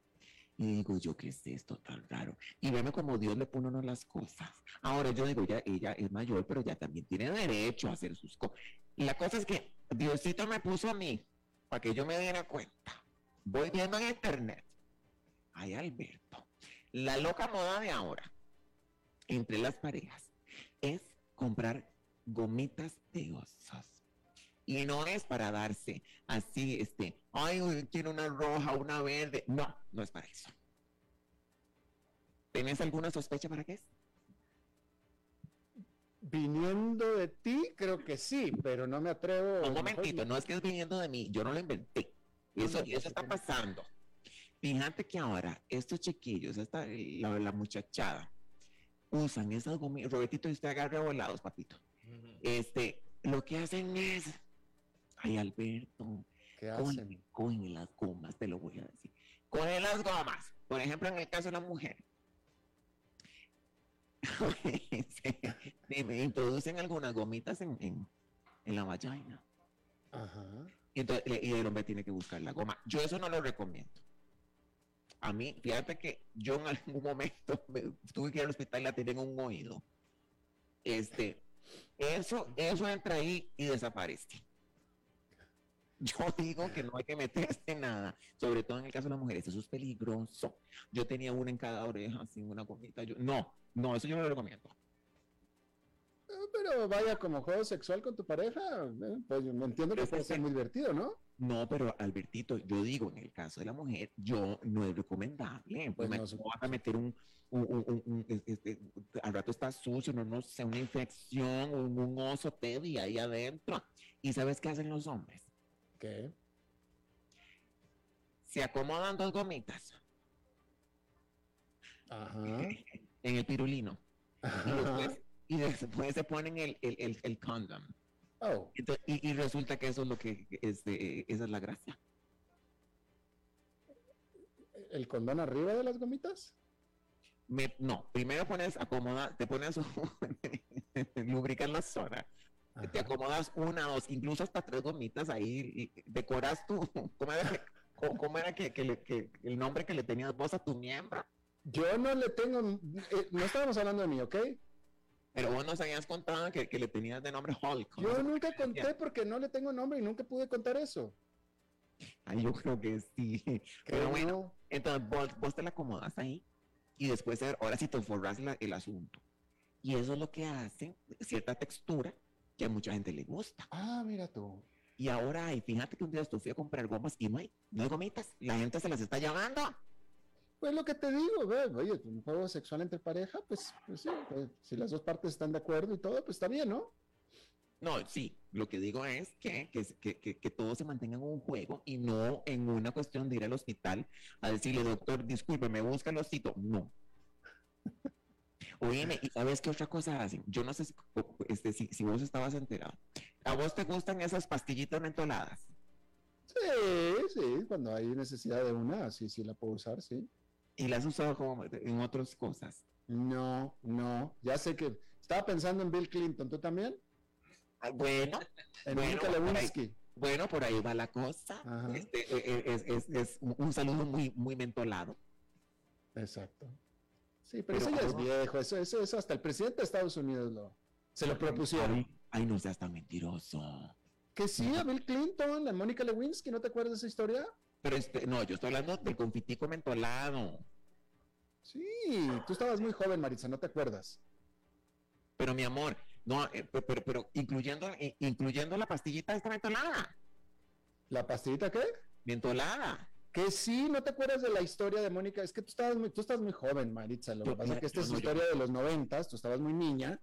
Y digo, yo, ¿qué es esto tan raro? Y veme como Dios le pone uno las cosas. Ahora yo digo, ya, ella es mayor, pero ya también tiene derecho a hacer sus cosas. La cosa es que Diosito me puso a mí para que yo me diera cuenta. Voy viendo en internet. Ay, Alberto, la loca moda de ahora entre las parejas es comprar gomitas de osos. Y no es para darse así, este, ay, quiero una roja, una verde. No, no es para eso. ¿Tienes alguna sospecha para qué es? Viniendo de ti, creo que sí, pero no me atrevo. Un momentito, no es que es viniendo de mí, yo no lo inventé. Eso, eso está pasando. Fíjate que ahora estos chiquillos, esta, la, la muchachada, usan esas gomitas. Robertito, usted agarre volados, papito. Este, lo que hacen es, ay, Alberto, ¿Qué hacen? cogen las gomas, te lo voy a decir. Cogen las gomas. Por ejemplo, en el caso de la mujer. [laughs] se, introducen algunas gomitas en, en, en la vagina. Ajá. Y, entonces, y el hombre tiene que buscar la goma. Yo eso no lo recomiendo. A mí, fíjate que yo en algún momento [laughs] me- tuve que ir al hospital y la tenía en un oído. Este, eso, eso entra ahí y desaparece. [laughs] Yo digo que no hay que meterse nada, sobre todo en el caso de las mujeres, eso es peligroso. Yo tenía una en cada oreja, sin una gomita. Yo, no, no, eso yo no lo recomiendo. Eh, Pero vaya, como juego sexual con tu pareja, eh, pues yo me entiendo que puede ser muy divertido, ¿no? No, pero Albertito, yo digo, en el caso de la mujer, yo no es recomendable. Pues me vas a meter un, un- un- un- al rato está sucio, no, no sé, una infección, un, un oso teddy ahí adentro. ¿Y sabes qué hacen los hombres? ¿Qué? Se acomodan dos gomitas Ajá. [laughs] en el pirulino. Y después, y después se ponen el, el, el, el condom. Oh, Entonces, y, y resulta que eso es lo que, este, esa es la gracia. ¿el condón arriba de las gomitas? Me- no, primero pones, acomoda, te pones, [laughs] lubricas la zona, te acomodas una, dos, incluso hasta tres gomitas ahí, y decoras tu, [laughs] ¿cómo era, cómo- cómo era que, que le- que el nombre que le tenías vos a tu miembro? Yo no le tengo, eh, no estábamos hablando de mí, ¿ok? Pero vos nos habías contado que, que le tenías de nombre Hulk. ¿no? Yo nunca conté porque no le tengo nombre y nunca pude contar eso. Ay, yo creo que sí. Pero Que bueno, no. entonces vos, vos te la acomodas ahí y después ahora sí te forras la- el asunto. Y eso es lo que hace cierta textura que a mucha gente le gusta. Ah, mira tú. Y ahora, ay, fíjate que un día estuve a comprar gomas y no hay, no hay gomitas. La gente se las está llevando. Pues lo que te digo, ve, oye, un juego sexual entre pareja, pues, pues sí, pues, si las dos partes están de acuerdo y todo, pues está bien, ¿no? No, sí, lo que digo es que, que, que, que, que todo se mantenga en un juego y no en una cuestión de ir al hospital a decirle, doctor, disculpe, me busca el osito. No. [laughs] Oíme, ¿y sabes qué otra cosa hacen? Yo no sé si, este, si, si vos estabas enterado. ¿A vos te gustan esas pastillitas mentoladas? Sí, sí, cuando hay necesidad de una, sí, sí la puedo usar, sí. ¿Y las has usado como en otras cosas? No, no, ya sé que estaba pensando en Bill Clinton, ¿tú también? Ah, bueno, En bueno, Lewinsky. Bueno, por ahí va la cosa. Este, eh, eh, es, es- es un saludo muy, muy mentolado. Exacto. Sí, pero, Pero eso ya es viejo, eso, eso, eso hasta el presidente de Estados Unidos lo, se lo propusieron. Ay, ay, no seas tan mentiroso. Que sí, a Bill Clinton, a Mónica Lewinsky, ¿no te acuerdas de esa historia? Pero este, no, yo estoy hablando del confitico mentolado. Sí, tú estabas muy joven, Maritza, no te acuerdas. Pero mi amor, no, eh, pe- pero, pero, incluyendo, eh, incluyendo la pastillita esta mentolada. ¿La pastillita qué? Mentolada. Que sí, no te acuerdas de la historia de Mónica. Es que tú estabas muy, tú estás muy joven, Maritza. Lo que pasa es que esta es yo- historia de los noventas, tú estabas muy niña.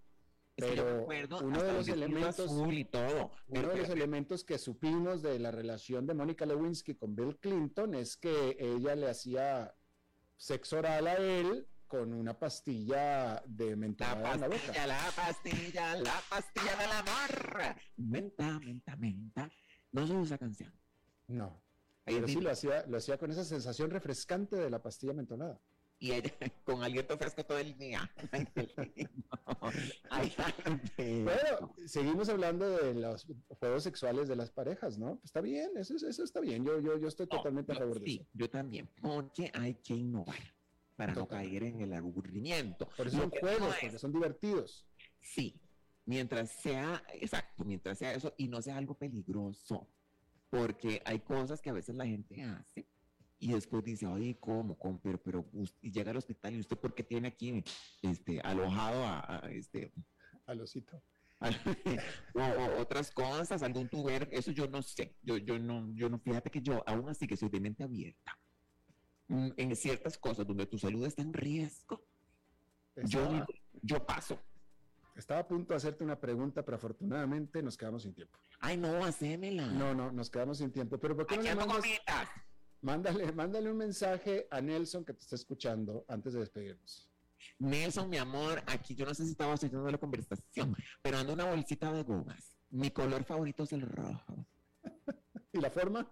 Pero uno de los elementos y todo. Uno de los elementos que supimos de la relación de Mónica Lewinsky con Bill Clinton es que ella le hacía sexo oral a él con una pastilla de la mentolada en la boca. pastilla, la pastilla, la pastilla del amor. Menta, menta, menta. No soy esa canción. No. Pero sí lo hacía, lo hacía con esa sensación refrescante de la pastilla mentolada. Y ella [laughs] con aliento fresco todo el día. [laughs] Bueno, seguimos hablando de los juegos sexuales de las parejas, ¿no? Está bien, eso, es- eso está bien. Yo, yo, yo estoy totalmente a No, favor de sí, eso. yo también. Porque hay que innovar para no caer en el aburrimiento. Por eso son juegos, porque son divertidos. Sí, mientras sea, exacto, mientras sea eso y no sea algo peligroso. Porque hay cosas que a veces la gente hace y después dice, ay, ¿cómo? ¿Cómo? Pero, pero, y llega al hospital y usted, ¿por qué tiene aquí este, alojado a, a, este, Al osito. [laughs] o, o otras cosas, algún tuber, eso yo no sé. Yo, yo no, yo no, fíjate que yo, aún así que soy de mente abierta, mm, en ciertas cosas donde tu salud está en riesgo, yo, Estaba, digo, yo paso. estaba a punto de hacerte una pregunta, pero afortunadamente nos quedamos sin tiempo. Ay, no, hacémela. No, no, nos quedamos sin tiempo. Pero ¿por qué no le mandas. Mándale, mándale un mensaje a Nelson que te está escuchando antes de despedirnos? Nelson, mi amor, aquí yo no sé si estaba oyendo la conversación, pero ando una bolsita de gomas. Mi color favorito es el rojo. [laughs] ¿Y la forma?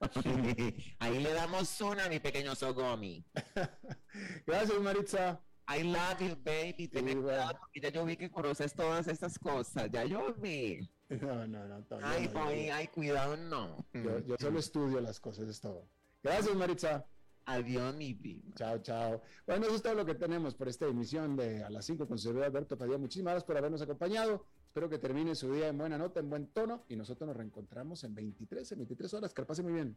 [laughs] Ahí le damos una a mi pequeño Sogomi. [laughs] Gracias, Maritza. I love you, baby. Ten Sí, porque ya yo vi que conoces todas estas cosas. Ya yo vi. No, no, no. Ay, no, boy, yo- ay, cuidado, no. yo, yo solo estudio las cosas, es todo. Gracias, Maritza. Adiós, mi vida. Chao, chao. Bueno, eso es todo lo que tenemos por esta emisión de A las 5 con servidor Alberto Padilla. Muchísimas gracias por habernos acompañado. Espero que termine su día en buena nota, en buen tono. Y nosotros nos reencontramos en 23, en 23 horas. Que pase muy bien.